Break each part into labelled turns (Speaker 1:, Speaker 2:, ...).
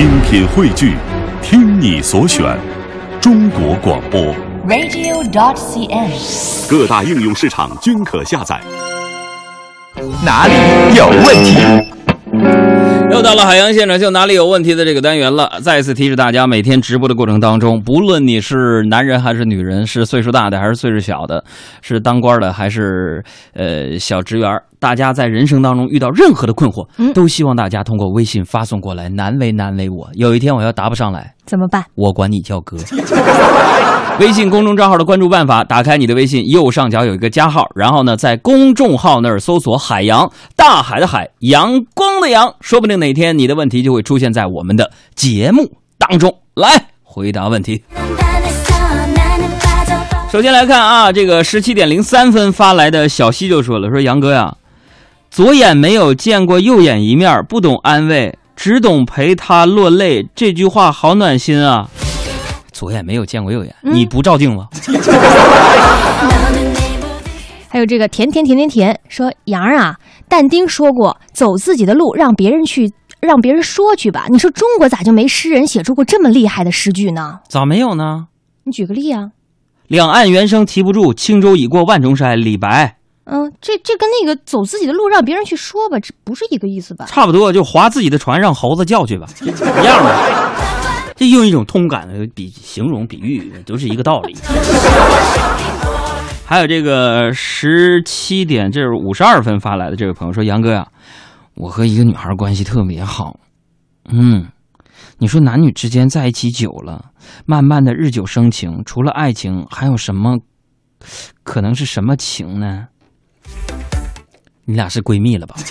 Speaker 1: 精品汇聚，听你所选，中国广播。
Speaker 2: radio.dot.cn，。
Speaker 1: 各大应用市场均可下载。
Speaker 3: 哪里有问题？
Speaker 4: 又到了海洋现场秀哪里有问题的这个单元了。再一次提示大家，每天直播的过程当中，不论你是男人还是女人，是岁数大的还是岁数小的，是当官的还是呃小职员，大家在人生当中遇到任何的困惑，
Speaker 5: 嗯
Speaker 4: 都希望大家通过微信发送过来，难为难为我。有一天我要答不上来，
Speaker 5: 怎么办？
Speaker 4: 我管你叫哥。微信公众账号的关注办法：打开你的微信，右上角有一个加号，然后呢，在公众号那儿搜索“海洋”，大海的海，阳光的阳，说不定哪天你的问题就会出现在我们的节目当中。来回答问题。首先来看啊，这个十七点零三分发来的小西就说了：“说杨哥呀，左眼没有见过右眼一面，不懂安慰，只懂陪他落泪。这句话好暖心啊！左眼没有见过右眼，你不照镜子？
Speaker 5: 还有这个甜甜甜甜甜说杨儿啊，但丁说过，走自己的路，让别人去，让别人说去吧。你说中国咋就没诗人写出过这么厉害的诗句呢？
Speaker 4: 咋没有呢？
Speaker 5: 你举个例啊。
Speaker 4: 两岸猿声啼不住，轻舟已过万重山。李白
Speaker 5: 嗯，这这跟那个走自己的路，让别人去说吧，这不是一个意思吧？
Speaker 4: 差不多，就划自己的船，让猴子叫去吧，一样的。这用一种通感的比形容、比喻，都是一个道理。还有这个十七点，这是五十二分发来的这位朋友说：“杨哥呀、我和一个女孩关系特别好，嗯，你说男女之间在一起久了，慢慢的日久生情，除了爱情，还有什么可能是什么情呢？你俩是闺蜜了吧？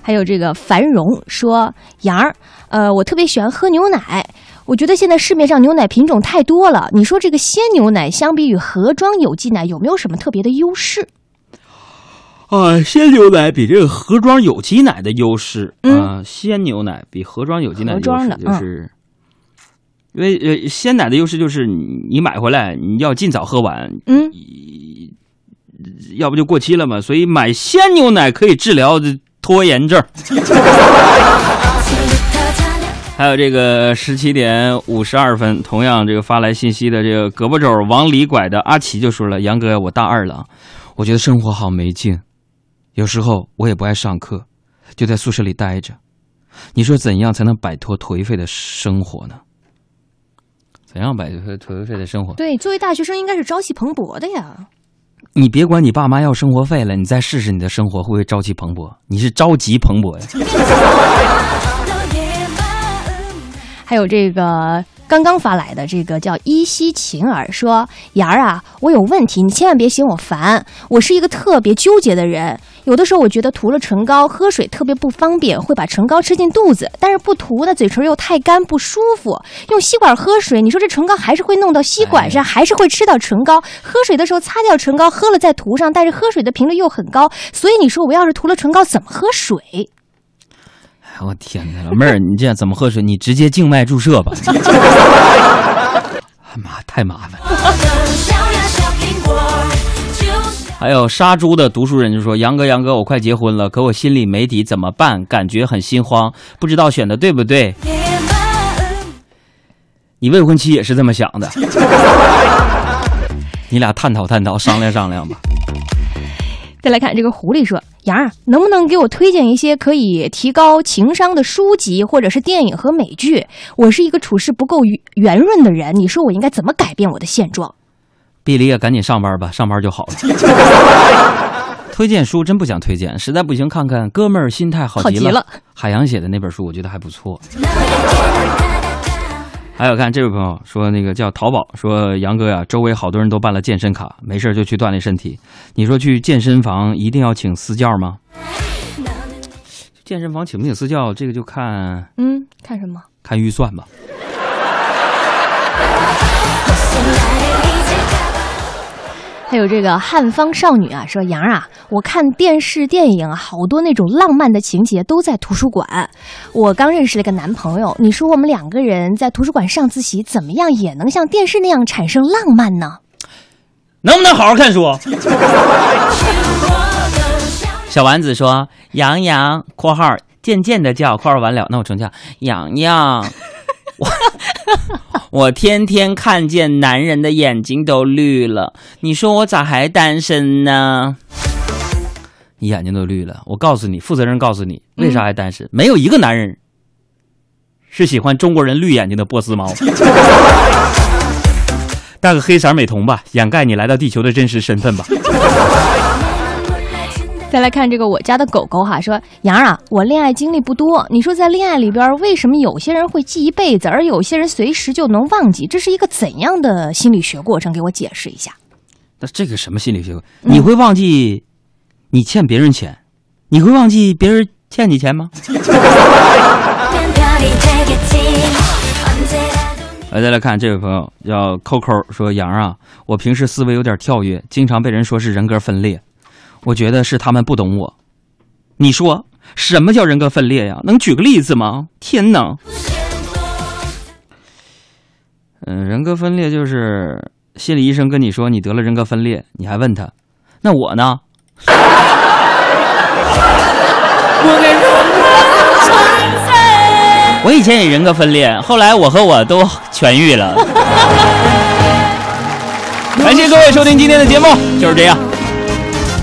Speaker 5: 还有这个繁荣说杨儿，呃，我特别喜欢喝牛奶。我觉得现在市面上牛奶品种太多了，你说这个鲜牛奶相比于盒装有机奶有没有什么特别的优势？
Speaker 4: 啊，鲜牛奶比这个盒装有机奶的优势，
Speaker 5: 嗯
Speaker 4: 啊，鲜牛奶比盒装有机奶的优势
Speaker 5: 盒装的嗯
Speaker 4: 就是，因为呃，鲜奶的优势就是你你买回来你要尽早喝完，
Speaker 5: 嗯，
Speaker 4: 要不就过期了嘛，所以买鲜牛奶可以治疗拖延症。还有这个十七点五十二分，同样这个发来信息的这个胳膊肘往里拐的阿奇就说了：“杨哥，我大二了，我觉得生活好没劲，有时候我也不爱上课，就在宿舍里待着。你说怎样才能摆脱颓废的生活呢？怎样摆脱颓废的生活？
Speaker 5: 对，作为大学生应该是朝气蓬勃的呀。
Speaker 4: 你别管你爸妈要生活费了，你再试试你的生活会不会朝气蓬勃？你是着急蓬勃呀？
Speaker 5: 还有这个刚刚发来的这个叫依稀晴儿说：“妍儿啊，我有问题，你千万别嫌我烦。我是一个特别纠结的人，有的时候我觉得涂了唇膏喝水特别不方便，会把唇膏吃进肚子，但是不涂呢，嘴唇又太干不舒服。用吸管喝水，你说这唇膏还是会弄到吸管上，还是会吃到唇膏。喝水的时候擦掉唇膏，喝了再涂上，但是喝水的频率又很高，所以你说我要是涂了唇膏怎么喝水？”
Speaker 4: 哎我天哪，老妹儿，你这样怎么喝水？你直接静脉注射吧。妈，太麻烦。还有杀猪的读书人就说：“杨哥，杨哥，我快结婚了，可我心里没底，怎么办？感觉很心慌，不知道选的对不对。”你未婚妻也是这么想的，你俩探讨探讨，商量商量吧。
Speaker 5: 再来看这个狐狸说：“杨儿，能不能给我推荐一些可以提高情商的书籍或者是电影和美剧？我是一个处事不够圆润的人，你说我应该怎么改变我的现状？
Speaker 4: 毕了业赶紧上班吧，上班就好了。推荐书真不想推荐，实在不行看看《哥们儿心态好极了》
Speaker 5: 好极了
Speaker 4: 海洋写的那本书，我觉得还不错。还有看这位朋友说，那个叫淘宝说杨哥呀，周围好多人都办了健身卡，没事就去锻炼身体。你说去健身房一定要请私教吗？健身房请不请私教，这个就看
Speaker 5: 嗯，看什么？
Speaker 4: 看预算吧。
Speaker 5: 还有这个汉方少女啊，说杨啊，我看电视电影啊，好多那种浪漫的情节都在图书馆。我刚认识了一个男朋友，你说我们两个人在图书馆上自习，怎么样也能像电视那样产生浪漫呢？
Speaker 4: 能不能好好看书？小丸子说：“杨洋（括号渐渐的叫，括号完了，那我重叫洋洋。我 我天天看见男人的眼睛都绿了，你说我咋还单身呢？你眼睛都绿了，我告诉你，负责任告诉你，为啥还单身？没有一个男人是喜欢中国人绿眼睛的波斯猫。戴个黑色美瞳吧，掩盖你来到地球的真实身份吧。
Speaker 5: 再来看这个我家的狗狗哈，说杨儿啊，我恋爱经历不多，你说在恋爱里边，为什么有些人会记一辈子，而有些人随时就能忘记？这是一个怎样的心理学过程？给我解释一下。
Speaker 4: 那这个什么心理学？你会忘记你欠别人钱？你会忘记别人欠你钱吗？来，再来看这位朋友叫扣扣说：“杨啊，我平时思维有点跳跃，经常被人说是人格分裂。我觉得是他们不懂我。你说什么叫人格分裂呀？能举个例子吗？天哪！嗯，人格分裂就是心理医生跟你说你得了人格分裂，你还问他，那我呢？我以前也人格分裂，后来我和我都痊愈了。感谢各位收听今天的节目，就是这样。